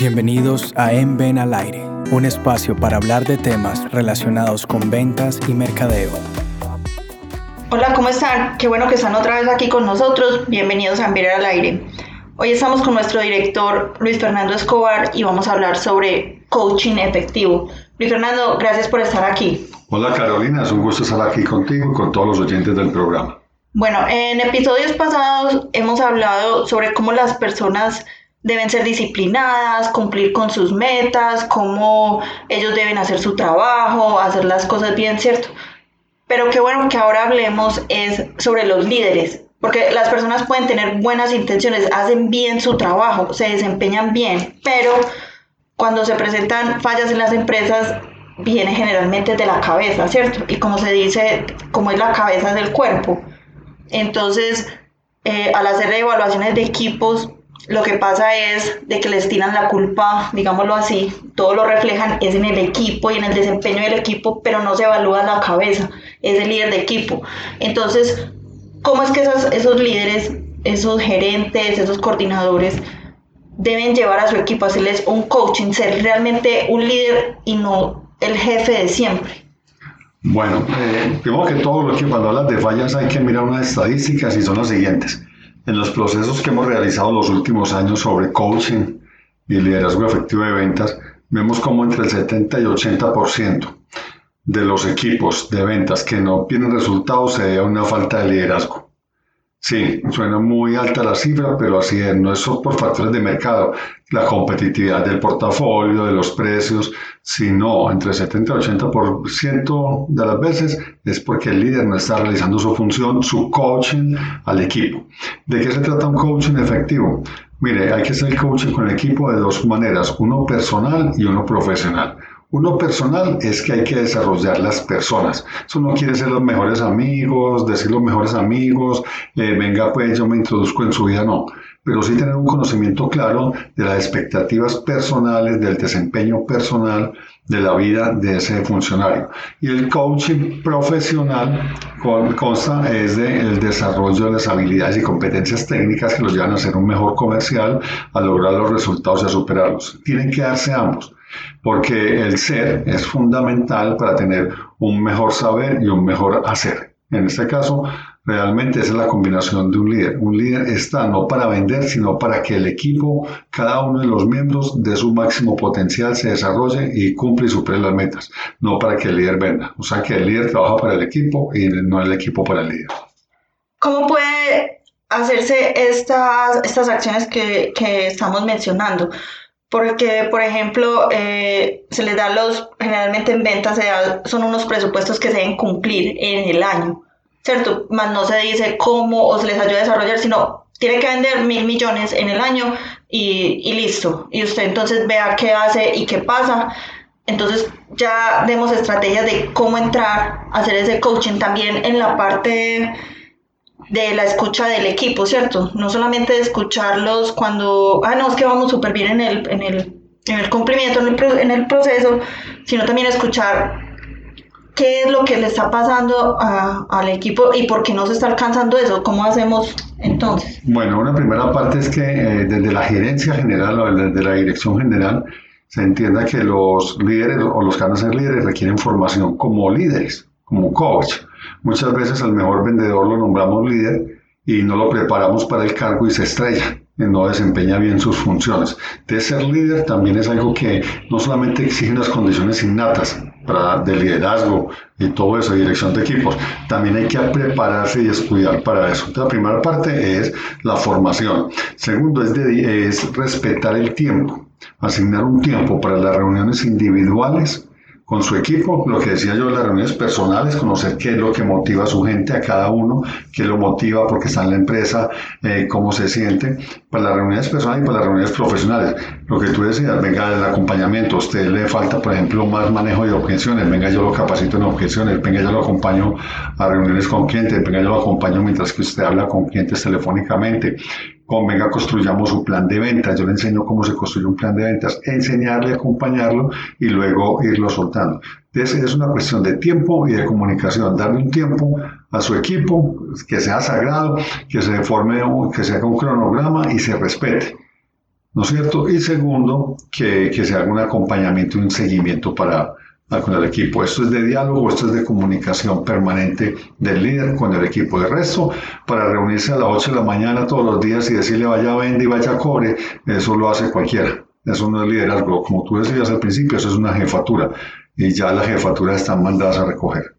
Bienvenidos a En Ven al Aire, un espacio para hablar de temas relacionados con ventas y mercadeo. Hola, ¿cómo están? Qué bueno que están otra vez aquí con nosotros. Bienvenidos a En Ven al Aire. Hoy estamos con nuestro director Luis Fernando Escobar y vamos a hablar sobre coaching efectivo. Luis Fernando, gracias por estar aquí. Hola Carolina, es un gusto estar aquí contigo y con todos los oyentes del programa. Bueno, en episodios pasados hemos hablado sobre cómo las personas deben ser disciplinadas, cumplir con sus metas, cómo ellos deben hacer su trabajo, hacer las cosas bien, ¿cierto? Pero qué bueno que ahora hablemos es sobre los líderes, porque las personas pueden tener buenas intenciones, hacen bien su trabajo, se desempeñan bien, pero cuando se presentan fallas en las empresas, viene generalmente de la cabeza, ¿cierto? Y como se dice, como es la cabeza del cuerpo. Entonces, eh, al hacer evaluaciones de equipos, lo que pasa es de que les tiran la culpa, digámoslo así, todo lo reflejan es en el equipo y en el desempeño del equipo, pero no se evalúa la cabeza, es el líder de equipo. Entonces, ¿cómo es que esos, esos líderes, esos gerentes, esos coordinadores deben llevar a su equipo, hacerles un coaching, ser realmente un líder y no el jefe de siempre? Bueno, eh, que todo, lo que cuando hablas de fallas hay que mirar unas estadísticas y son las siguientes. En los procesos que hemos realizado los últimos años sobre coaching y liderazgo efectivo de ventas, vemos como entre el 70 y 80% de los equipos de ventas que no tienen resultados se debe a una falta de liderazgo. Sí, suena muy alta la cifra, pero así es, no es por factores de mercado, la competitividad del portafolio, de los precios, sino entre 70 y 80% de las veces es porque el líder no está realizando su función, su coaching al equipo. ¿De qué se trata un coaching efectivo? Mire, hay que hacer coaching con el equipo de dos maneras, uno personal y uno profesional. Uno personal es que hay que desarrollar las personas. Eso no quiere ser los mejores amigos, decir los mejores amigos, eh, venga pues yo me introduzco en su vida, no. Pero sí tener un conocimiento claro de las expectativas personales, del desempeño personal, de la vida de ese funcionario. Y el coaching profesional consta es del desarrollo de las habilidades y competencias técnicas que los llevan a ser un mejor comercial, a lograr los resultados y a superarlos. Tienen que darse ambos porque el ser es fundamental para tener un mejor saber y un mejor hacer. En este caso, realmente esa es la combinación de un líder. Un líder está no para vender, sino para que el equipo, cada uno de los miembros de su máximo potencial se desarrolle y cumple y supere las metas, no para que el líder venda. O sea que el líder trabaja para el equipo y no el equipo para el líder. ¿Cómo puede hacerse estas, estas acciones que, que estamos mencionando? Porque, por ejemplo, eh, se les da los, generalmente en ventas son unos presupuestos que se deben cumplir en el año, ¿cierto? Más no se dice cómo o se les ayuda a desarrollar, sino tiene que vender mil millones en el año y, y listo. Y usted entonces vea qué hace y qué pasa. Entonces ya demos estrategias de cómo entrar hacer ese coaching también en la parte la escucha del equipo, ¿cierto? No solamente de escucharlos cuando, ah, no, es que vamos súper bien en el, en el, en el cumplimiento, en el, proceso, sino también escuchar qué es lo que le está pasando al equipo y por qué no se está alcanzando eso, cómo hacemos entonces. Bueno, una primera parte es que eh, desde la gerencia general o desde la dirección general se entienda que los líderes o los que van a ser líderes requieren formación como líderes, como coach Muchas veces al mejor vendedor lo nombramos líder y no lo preparamos para el cargo y se estrella no desempeña bien sus funciones. De ser líder también es algo que no solamente exige las condiciones innatas para, de liderazgo y todo eso, dirección de equipos, también hay que prepararse y estudiar para eso. la primera parte es la formación. Segundo es, es respetar el tiempo, asignar un tiempo para las reuniones individuales con su equipo, lo que decía yo, las reuniones personales, conocer qué es lo que motiva a su gente, a cada uno, qué lo motiva porque está en la empresa, eh, cómo se siente, para las reuniones personales y para las reuniones profesionales. Lo que tú decías, venga el acompañamiento, a usted le falta, por ejemplo, más manejo de objeciones, venga yo lo capacito en objeciones, venga yo lo acompaño a reuniones con clientes, venga yo lo acompaño mientras que usted habla con clientes telefónicamente, con venga, construyamos su plan de ventas. Yo le enseño cómo se construye un plan de ventas, enseñarle, acompañarlo y luego irlo soltando. Entonces, es una cuestión de tiempo y de comunicación, darle un tiempo a su equipo que sea sagrado, que se forme, que se haga un cronograma y se respete. ¿no es cierto? Y segundo, que, que se haga un acompañamiento y un seguimiento para, con el equipo. Esto es de diálogo, esto es de comunicación permanente del líder con el equipo. De resto, para reunirse a las 8 de la mañana todos los días y decirle vaya vende y vaya cobre, eso lo hace cualquiera. Eso no es liderazgo. Como tú decías al principio, eso es una jefatura. Y ya las jefaturas están mandadas a recoger.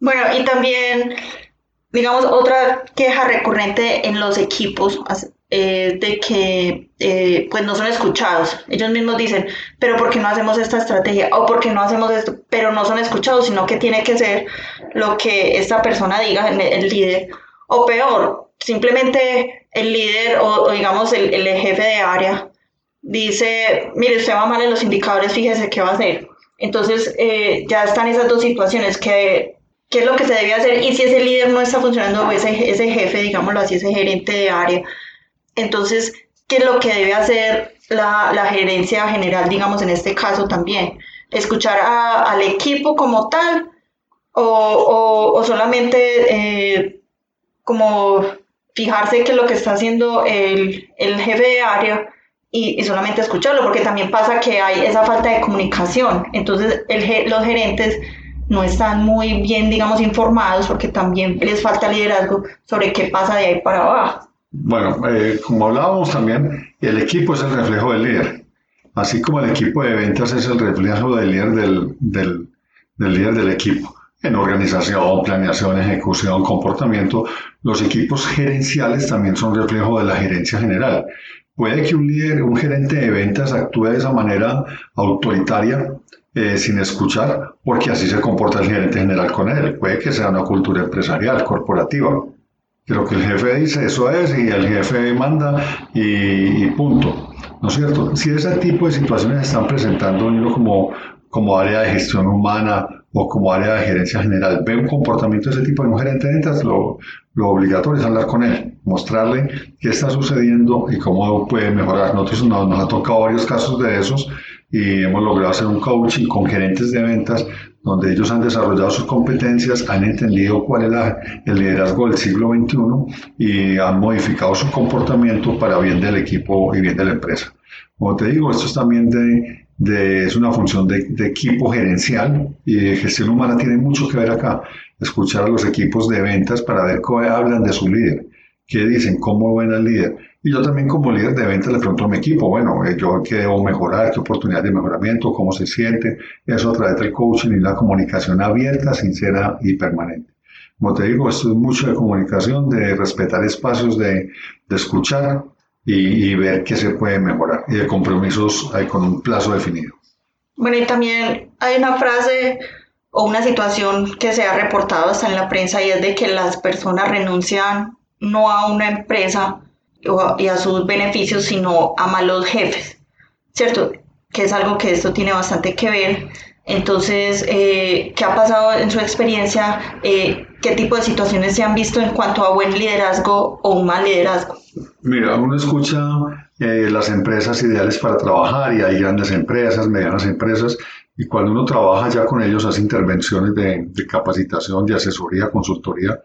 Bueno, y también, digamos, otra queja recurrente en los equipos eh, de que eh, pues no son escuchados. Ellos mismos dicen, pero ¿por qué no hacemos esta estrategia? O ¿por qué no hacemos esto? Pero no son escuchados, sino que tiene que ser lo que esta persona diga, el, líder. O peor, simplemente el líder o, digamos el, el, jefe de área dice, mire, usted va mal en los indicadores, fíjese qué va a hacer. Entonces eh, ya están esas dos situaciones que qué es lo que se debe hacer y si ese líder no está funcionando, ese, ese jefe, digámoslo así, ese gerente de área, entonces, ¿qué es lo que debe hacer la, gerencia general, digamos, en este caso también? ¿Escuchar al equipo como tal o, solamente eh, como fijarse que lo que está haciendo el, jefe de área y, solamente escucharlo? Porque también pasa que hay esa falta de comunicación. Entonces, los gerentes no están muy bien, digamos, informados porque también les falta liderazgo sobre qué pasa de ahí para abajo. Bueno, eh, como hablábamos también, el equipo es el reflejo del líder. Así como el equipo de ventas es el reflejo del líder del, del, líder del equipo. En organización, planeación, ejecución, comportamiento, los equipos gerenciales también son reflejo de la gerencia general. Puede que un líder, un gerente de ventas actúe de esa manera autoritaria, eh, sin escuchar, porque así se comporta el gerente general con él. Puede que sea una cultura empresarial, corporativa lo que el jefe dice, eso es, y el jefe manda y, punto. ¿No es cierto? Si ese tipo de situaciones están presentando uno como, como área de gestión humana o como área de gerencia general, ve un comportamiento de ese tipo de un gerente de ventas, lo, lo obligatorio es hablar con él, mostrarle qué está sucediendo y cómo puede mejorar. Nosotros nos, nos ha tocado varios casos de esos y hemos logrado hacer un coaching con gerentes de ventas donde ellos han desarrollado sus competencias, han entendido cuál es el liderazgo del siglo XXI y han modificado su comportamiento para bien del equipo y bien de la empresa. Como te digo, esto es también de, es una función de, de, equipo gerencial y de gestión humana tiene mucho que ver acá. Escuchar a los equipos de ventas para ver cómo hablan de su líder, qué dicen, cómo ven al líder y yo también como líder de ventas le pregunto a mi equipo, bueno, eh, yo qué debo mejorar, qué oportunidad de mejoramiento, cómo se siente, eso a través del coaching y la comunicación abierta, sincera y permanente. Como te digo, esto es mucho de comunicación, de respetar espacios, de, de escuchar y, y, ver qué se puede mejorar y de compromisos con un plazo definido. Bueno, y también hay una frase o una situación que se ha reportado hasta en la prensa y es de que las personas renuncian no a una empresa, y a sus beneficios, sino a malos jefes, ¿cierto? Que es algo que esto tiene bastante que ver. Entonces, eh, ¿qué ha pasado en su experiencia? Eh, ¿Qué tipo de situaciones se han visto en cuanto a buen liderazgo o un mal liderazgo? Mira, uno escucha eh, las empresas ideales para trabajar y hay grandes empresas, medianas empresas, y cuando uno trabaja ya con ellos, hace intervenciones de, de capacitación, de asesoría, consultoría,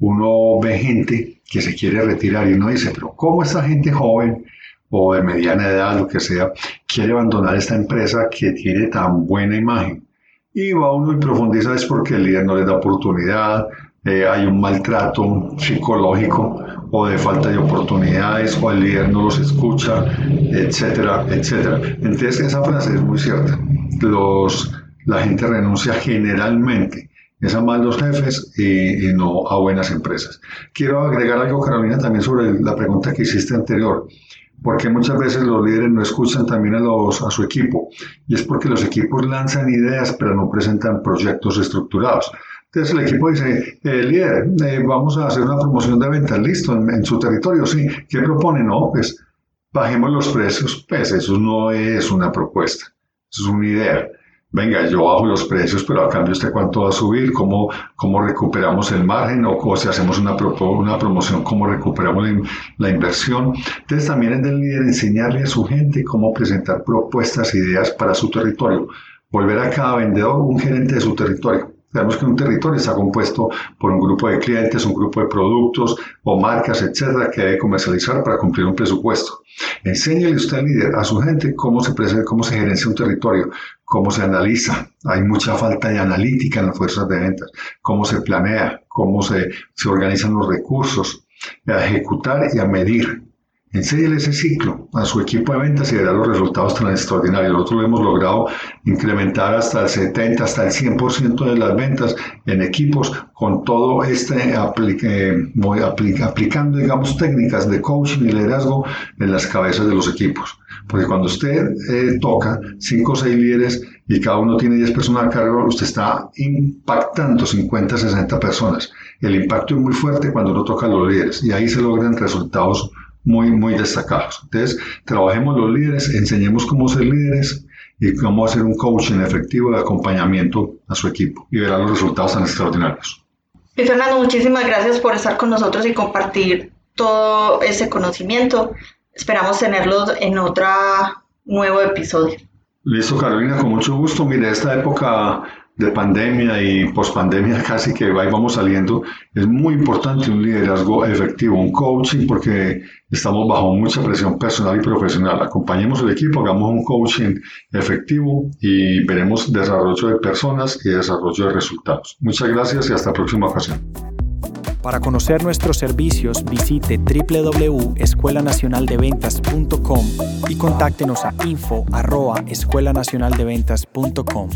uno ve gente que se quiere retirar y uno dice, pero ¿cómo esta gente joven o de mediana edad, lo que sea, quiere abandonar esta empresa que tiene tan buena imagen? Y va uno y profundiza es porque el líder no les da oportunidad, eh, hay un maltrato psicológico o de falta de oportunidades o el líder no los escucha, etcétera, etcétera. Entonces esa frase es muy cierta. Los, la gente renuncia generalmente es a malos jefes y, no a buenas empresas. Quiero agregar algo, Carolina, también sobre la pregunta que hiciste anterior. Porque muchas veces los líderes no escuchan también a, los, a su equipo? Y es porque los equipos lanzan ideas pero no presentan proyectos estructurados. Entonces el equipo dice, eh, líder, eh, vamos a hacer una promoción de ventas, listo, en, en, su territorio, sí. ¿Qué propone? No, pues bajemos los precios. Pues eso no es una propuesta, eso es una idea venga, yo bajo los precios, pero a cambio usted cuánto va a subir, cómo, cómo recuperamos el margen o, si hacemos una, una promoción, cómo recuperamos la, inversión. Entonces también es del líder enseñarle a su gente cómo presentar propuestas, ideas para su territorio. Volver a cada vendedor un gerente de su territorio. Sabemos que un territorio está compuesto por un grupo de clientes, un grupo de productos o marcas, etcétera, que debe comercializar para cumplir un presupuesto. Enséñele usted líder, a su gente cómo se presenta, cómo se gerencia un territorio, cómo se analiza. Hay mucha falta de analítica en las fuerzas de ventas, cómo se planea, cómo se, se organizan los recursos, a ejecutar y a medir. Enséñele ese ciclo a su equipo de ventas y verá los resultados tan extraordinarios. Nosotros hemos logrado incrementar hasta el 70, hasta el 100% de las ventas en equipos con todo este aplicando, digamos, técnicas de coaching y liderazgo en las cabezas de los equipos. Porque cuando usted eh, toca 5 o 6 líderes y cada uno tiene 10 personas a cargo, usted está impactando 50, 60 personas. El impacto es muy fuerte cuando uno toca a los líderes y ahí se logran resultados muy, muy destacados. Entonces, trabajemos los líderes, enseñemos cómo ser líderes y cómo hacer un coaching efectivo de acompañamiento a su equipo y verán los resultados tan extraordinarios. Y Fernando, muchísimas gracias por estar con nosotros y compartir todo ese conocimiento. Esperamos tenerlos en otro nuevo episodio. Listo, Carolina, con mucho gusto. Mire, esta época de pandemia y pospandemia casi que ahí vamos saliendo, es muy importante un liderazgo efectivo, un coaching, porque estamos bajo mucha presión personal y profesional. Acompañemos el equipo, hagamos un coaching efectivo y veremos desarrollo de personas y desarrollo de resultados. Muchas gracias y hasta la próxima ocasión. Para conocer nuestros servicios, visite www.escuelanacionaldeventas.com y contáctenos a info@escuelanacionaldeventas.com.